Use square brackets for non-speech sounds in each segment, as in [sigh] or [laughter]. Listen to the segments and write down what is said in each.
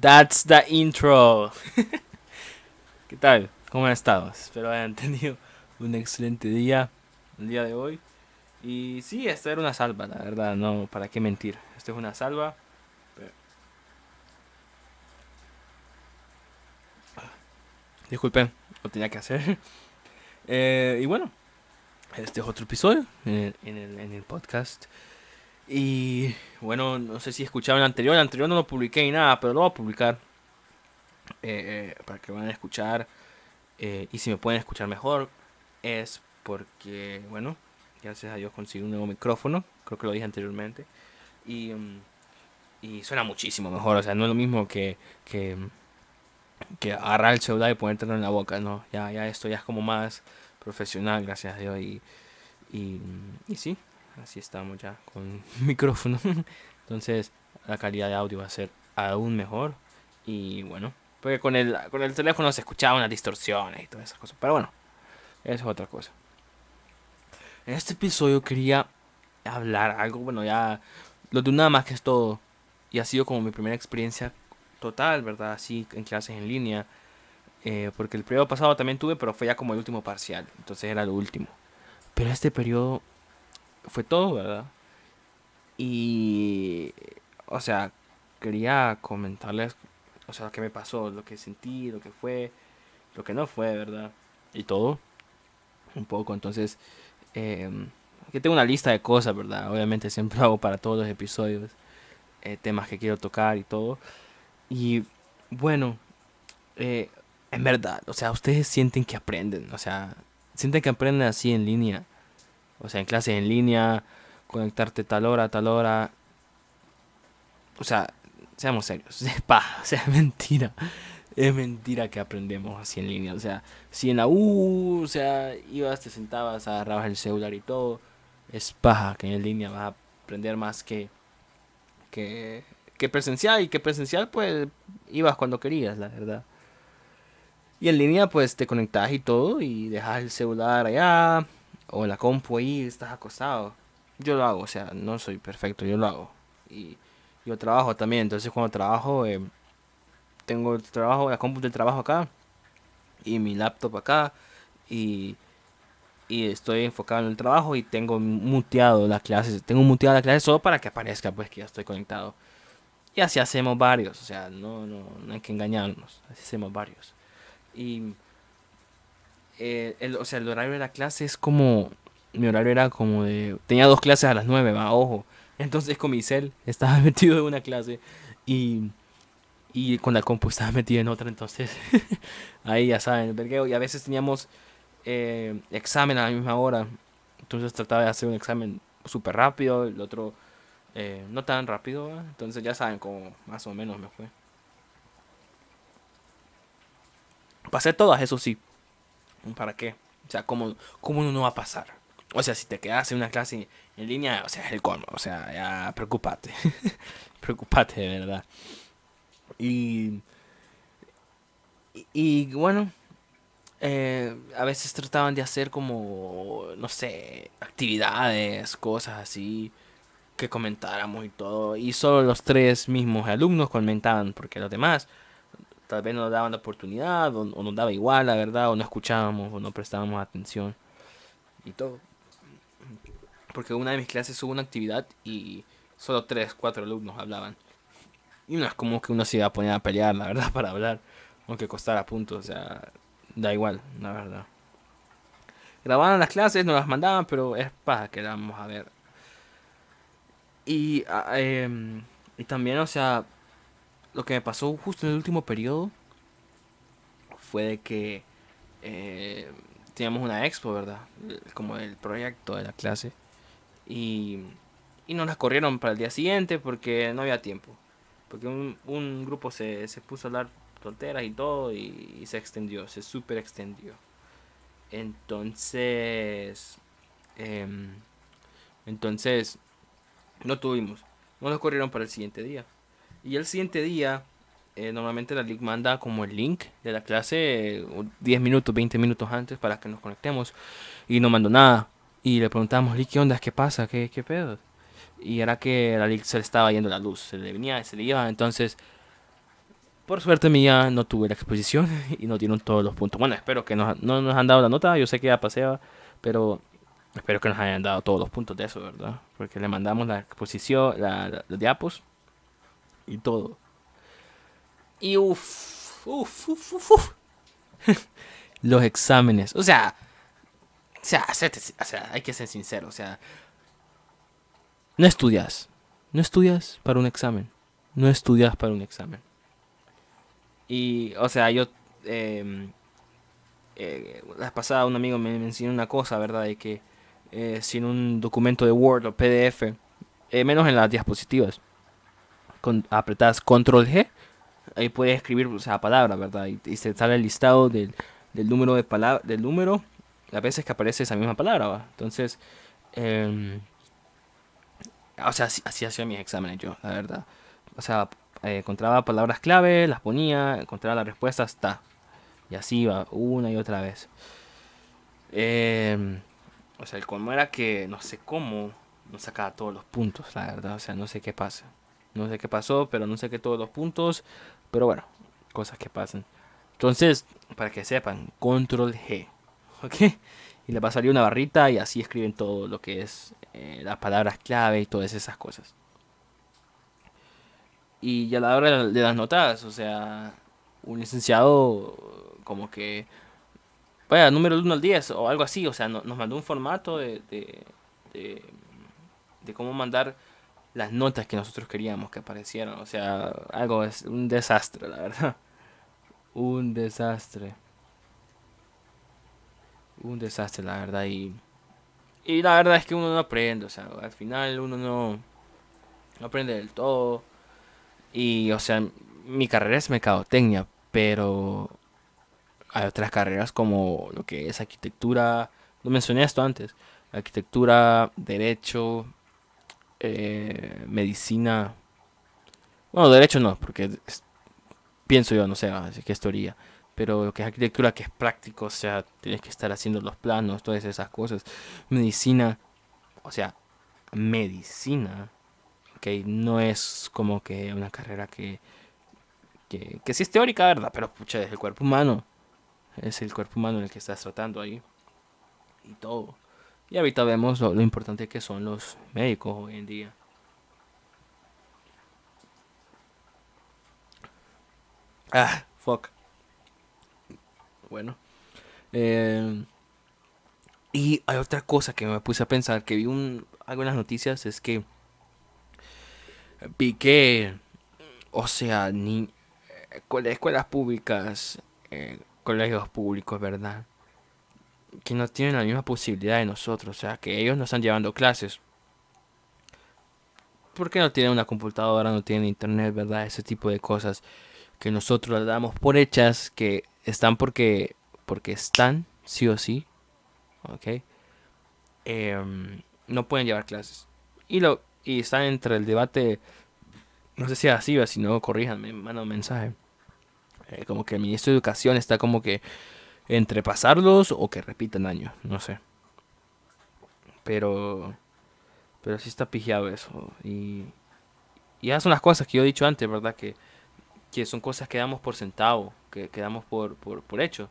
That's the intro. [laughs] ¿Qué tal? ¿Cómo han estado? Espero hayan tenido un excelente día el día de hoy. Y sí, esta era una salva, la verdad, no, para qué mentir. Esto es una salva. Disculpen, lo tenía que hacer. [laughs] Eh, y bueno, este es otro episodio en el, en el podcast. Y bueno, no sé si escucharon el anterior. El anterior no lo publiqué ni nada, pero lo voy a publicar. Eh, para que vayan a escuchar. Eh, y si me pueden escuchar mejor, es porque, bueno, gracias a Dios conseguí un nuevo micrófono. Creo que lo dije anteriormente. Y, mm, y suena muchísimo mejor. O sea, no es lo mismo que, que, que agarrar el celular y ponértelo en la boca. No, ya, ya esto ya es como más profesional, gracias a Dios. Y, y sí, así estamos ya con [laughs] micrófono. Entonces la calidad de audio va a ser aún mejor. Y bueno, porque con el, con el teléfono se escuchaba unas distorsiones y todas esas cosas. Pero bueno, eso es otra cosa. En este episodio quería hablar algo, bueno, ya lo de nada más que es todo. Y ha sido como mi primera experiencia total, ¿verdad? Así en clases en línea. Eh, porque el periodo pasado también tuve, pero fue ya como el último parcial. Entonces era lo último. Pero este periodo fue todo, ¿verdad? Y, o sea, quería comentarles, o sea, lo que me pasó, lo que sentí, lo que fue, lo que no fue, ¿verdad? Y todo, un poco. Entonces, eh, aquí tengo una lista de cosas, ¿verdad? Obviamente siempre [laughs] hago para todos los episodios eh, temas que quiero tocar y todo. Y bueno, eh, en verdad, o sea, ustedes sienten que aprenden, o sea, sienten que aprenden así en línea o sea, en clases en línea, conectarte tal hora, tal hora. O sea, seamos serios, [laughs] es paja, o sea, es mentira. Es mentira que aprendemos así en línea. O sea, si en la U, o sea, ibas, te sentabas, agarrabas el celular y todo, es paja que en línea vas a aprender más que, que, presencial. Y que presencial, pues, ibas cuando querías, la verdad. Y en línea, pues, te conectas y todo y dejas el celular allá, o la compu ahí, estás acostado. Yo lo hago, o sea, no soy perfecto, yo lo hago. Y yo trabajo también, entonces cuando trabajo, eh, tengo el trabajo, la compu del trabajo acá y mi laptop acá y, y estoy enfocado en el trabajo y tengo muteado las clases, tengo muteado las clases solo para que aparezca pues que ya estoy conectado. Y así hacemos varios, o sea, no, no, no hay que engañarnos, así hacemos varios. Y eh, el, o sea, el horario de la clase es como, mi horario era como de, tenía dos clases a las nueve, va, ojo. Entonces con mi cel estaba [laughs] metido en una clase y, y con la compu estaba metido en otra, entonces [laughs] ahí ya saben, vergueo. Y a veces teníamos eh, examen a la misma hora, entonces trataba de hacer un examen súper rápido, el otro eh, no tan rápido, entonces ya saben cómo más o menos me fue. Pasé todas, eso sí, ¿Para qué? O sea, ¿cómo, cómo no va a pasar? O sea, si te quedas en una clase en línea, o sea, es el colmo. O sea, ya preocupate. [laughs] preocupate, de verdad. Y, y, bueno, eh, a veces trataban de hacer como, no sé, actividades, cosas así, que comentáramos y todo. Y solo los tres mismos alumnos comentaban, porque los demás tal vez no daban la oportunidad o, nos daba igual, la verdad, o no escuchábamos o no prestábamos atención y todo. Porque una de mis clases hubo una actividad y solo tres, cuatro alumnos hablaban. Y no es como que uno se iba a poner a pelear, la verdad, [laughs] para hablar, aunque costara puntos, o sea, da igual, la verdad. Grababan las clases, nos las mandaban, pero es para que la vamos a ver. Y, ah, em, y también, o sea, lo que me pasó justo en el último periodo fue de que eh, teníamos una expo, ¿verdad? Como el proyecto de la clase. Y, y nos la corrieron para el día siguiente porque no había tiempo. Porque un, un grupo se, se, puso a hablar tonteras y todo y, se extendió, se super extendió. Entonces, em, entonces, no tuvimos. No nos corrieron para el siguiente día. Y el siguiente día, eh, normalmente la LIC manda como el link de la clase 10 minutos, 20 minutos antes para que nos conectemos. Y no mandó nada. Y le preguntamos, ¿qué onda? ¿Qué pasa? ¿Qué, qué pedo? y era que la se le estaba yendo la luz, se le venía, se le iba, entonces por suerte mía no tuve la exposición [laughs] y no dieron todos los puntos. Bueno, espero que no nos han dado la nota, yo sé que ya pasea, pero espero que nos hayan dado todos los puntos de eso, ¿verdad? Porque le mandamos la exposición, la, la, diapos y todo. Y uff, uff, uff, uff. [laughs] los exámenes, o sea, o sea, hay que ser sincero, o sea, no estudias, no estudias para un examen, no estudias para un examen. Y, o sea, yo, eh, eh, la pasada un amigo me, enseñó una cosa, ¿verdad? De que eh, sin un documento de Word o PDF, eh, menos en las diapositivas, con, apretas Control G, ahí puedes escribir o sea, palabras, ¿verdad? Y, y, se sale el listado del, del número de palabras, del número, las veces que aparece esa misma palabra. Entonces, eh, o sea, así, hacía mis exámenes yo, la verdad. O sea, eh, encontraba palabras clave, las ponía, encontraba la respuesta, está. Y así iba, una y otra vez. Em, o sea, el colmo era que no sé cómo no sacaba todos los puntos, la verdad. O sea, no sé qué pasa. No sé qué pasó, pero no sé qué todos los puntos. Pero bueno, cosas que pasan. Entonces, para que sepan, control G. [laughs] ¿Ok? y le va a salir una barrita y así escriben todo lo que es eh, las palabras clave y todas esas cosas. Y ya la hora de las notas, o sea, un licenciado como que, vaya, número 1 al 10 o algo así, o sea, nos mandó un formato de, de, de, de cómo mandar las notas que nosotros queríamos que aparecieran. O sea, algo es un desastre, la verdad. [laughs] Un desastre un desastre, la verdad. Y, y la verdad es que uno no aprende, o sea, al final uno no, no aprende del todo. Y, o sea, mi carrera es mercadotecnia, pero hay otras carreras como lo que es arquitectura, no mencioné esto antes, arquitectura, derecho, eh, medicina. Bueno, derecho no, porque pienso yo, no sé, así que es teoría pero lo que es arquitectura que es práctico, o sea, tienes que estar haciendo los planos, todas esas cosas. Medicina, o sea, medicina, que no es como que una carrera que, que, que sí es teórica, ¿verdad? Pero pucha, es el cuerpo humano, es el cuerpo humano el que estás tratando ahí y todo. Y ahorita vemos lo, importante que son los médicos hoy en día. Ah, fuck bueno. Eh, y hay otra cosa que me puse a pensar, que vi un, algunas noticias, es que vi que, o sea, ni escuelas públicas, eh, colegios públicos, ¿verdad? Que no tienen la misma posibilidad de nosotros, o sea, que ellos no están llevando clases. Porque no tienen una computadora, no tienen internet, ¿verdad? Ese tipo de cosas que nosotros damos por hechas, que están porque, porque están, sí o sí, ¿ok? Em, no pueden llevar clases. Y, lo, y están entre el debate, no sé si así o si no, corríjanme, manda un mensaje. Eh, como que el ministro de Educación está como que entre pasarlos o que repitan años, no sé. Pero, pero sí está pijado eso. Y, y esas son las cosas que yo he dicho antes, ¿verdad? Que, que son cosas que damos por sentado que, quedamos por, por, por hecho.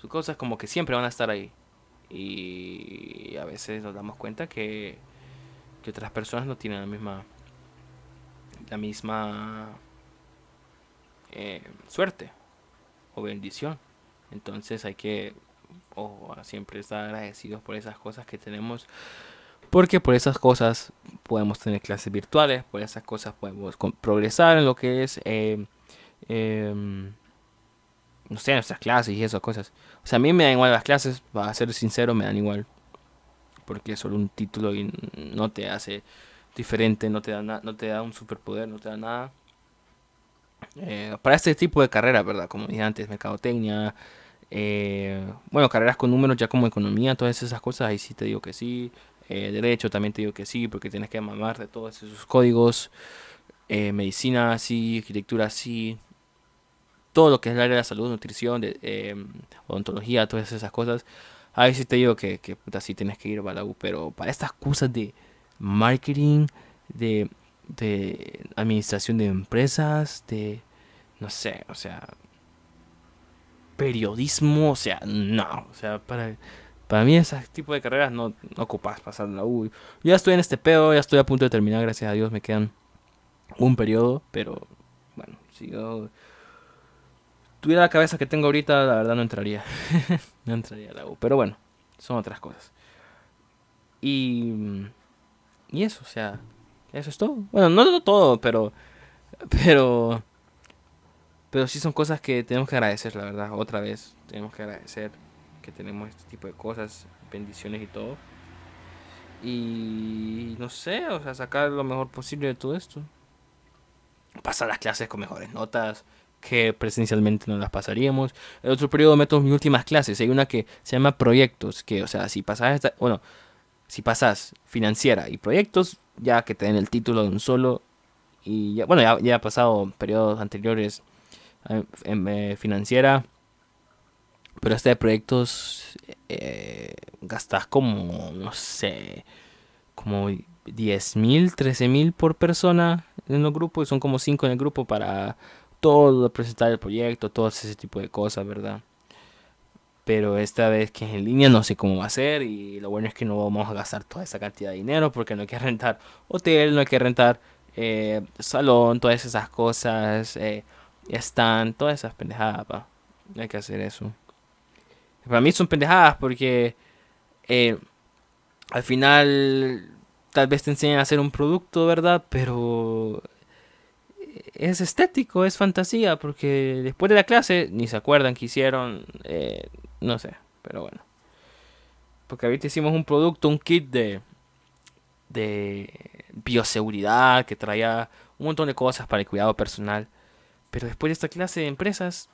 Son cosas como que siempre van a estar ahí. Y a veces nos damos cuenta que, que otras personas no tienen la misma la misma eh, suerte o bendición. Entonces hay que siempre estar agradecidos por esas cosas que tenemos. Porque por esas cosas podemos tener clases virtuales, por esas cosas podemos progresar en lo que es eh, no sé, nuestras clases y esas cosas. O sea, a mí me dan igual las clases, para ser sincero, me dan igual. Porque es solo un título y no te hace diferente, no te da, no te da un superpoder, no te da nada. Eh, para este tipo de carreras, ¿verdad? Como dije antes, mercadotecnia, eh, bueno, carreras con números ya como economía, todas esas cosas, ahí sí te digo que sí. Eh, derecho también te digo que sí, porque tienes que mamar de todos esos códigos. medicina sí, arquitectura sí, todo lo que es el área de la salud, nutrición, de, odontología, todas esas cosas. A veces te digo que, sí tienes que ir a la U, pero para estas cosas de, marketing, de, de administración de empresas, de, no sé, o sea, periodismo, o sea, no, o sea, para, para mí ese tipo de carreras no, no ocupas pasar la U. ya estoy en este pedo, ya estoy a punto de terminar, gracias a Dios me quedan un periodo, pero bueno, si yo tuviera la cabeza que tengo ahorita, la verdad no entraría, [laughs] no entraría a la U, pero bueno, son otras cosas. Y, y eso, o sea, eso es todo. Bueno, no todo, pero, pero pero sí son cosas que tenemos que agradecer, la verdad. Otra vez, tenemos que agradecer que tenemos este tipo de cosas, bendiciones y todo. Y no sé, o sea, sacar lo mejor posible de todo esto. Pasar las clases con mejores notas que presencialmente no las pasaríamos. El otro periodo meto mis últimas clases. Hay una que se llama proyectos, que o sea, si pasas esta, bueno, si pasas financiera y proyectos, ya que te den el título de un solo y ya, bueno, ya, ha pasado periodos anteriores en, eh, financiera. Pero este de proyectos eh, gastas como, no sé, como 10 mil, 13 mil por persona en los grupos. Y son como 5 en el grupo para todo, presentar el proyecto, todo ese tipo de cosas, ¿verdad? Pero esta vez que es en línea no sé cómo va a ser y lo bueno es que no vamos a gastar toda esa cantidad de dinero porque no hay que rentar hotel, no hay que rentar eh, salón, todas esas cosas. Eh, están todas esas pendejadas, pa. Hay que hacer eso. Para mí son pendejadas porque eh, al final tal vez te enseñan a hacer un producto, ¿verdad? Pero es estético, es fantasía, porque después de la clase ni se acuerdan que hicieron, eh, no sé, pero bueno. Porque ahorita hicimos un producto, un kit de, de bioseguridad que traía un montón de cosas para el cuidado personal. Pero después de esta clase de empresas,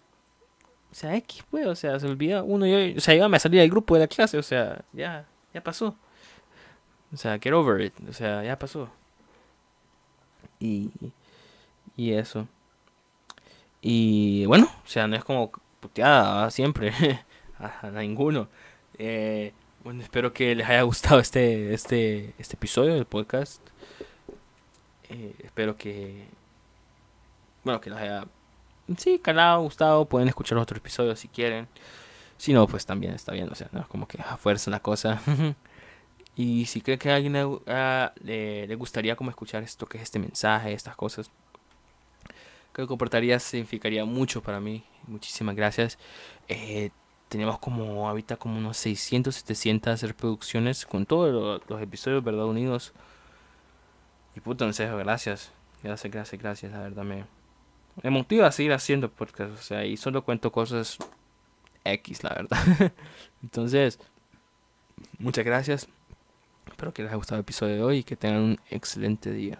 o sea, X, pues, o sea, se olvida uno, yo, o sea, yo me salí del grupo de la clase, o sea, ya, ya pasó. O sea, get over it, o sea, ya pasó. Y, y eso. Y bueno, o sea, no es como puteada siempre [laughs] a, ninguno. Eh, bueno, espero que les haya gustado este, este, este episodio del podcast. Eh, espero que bueno, que les haya, sí, calado, gustado, pueden escuchar otros episodios si quieren. Si no, pues también está bien, o sea, como que a fuerza la cosa. [laughs] y si creen que a alguien ah, le, gustaría como escuchar esto, que es este mensaje, estas cosas, creo que comportaría significaría mucho para mí. Muchísimas gracias. Eh, tenemos como ahorita como unos 600, 700 reproducciones con todos los, episodios, ¿verdad? Unidos. Y puto, en serio, gracias. Gracias, gracias, gracias. La verdad me, me motiva a seguir haciendo podcast, o sea, y solo cuento cosas X, la verdad. [laughs] Entonces, muchas gracias. Espero que les haya gustado el episodio de hoy y que tengan un excelente día.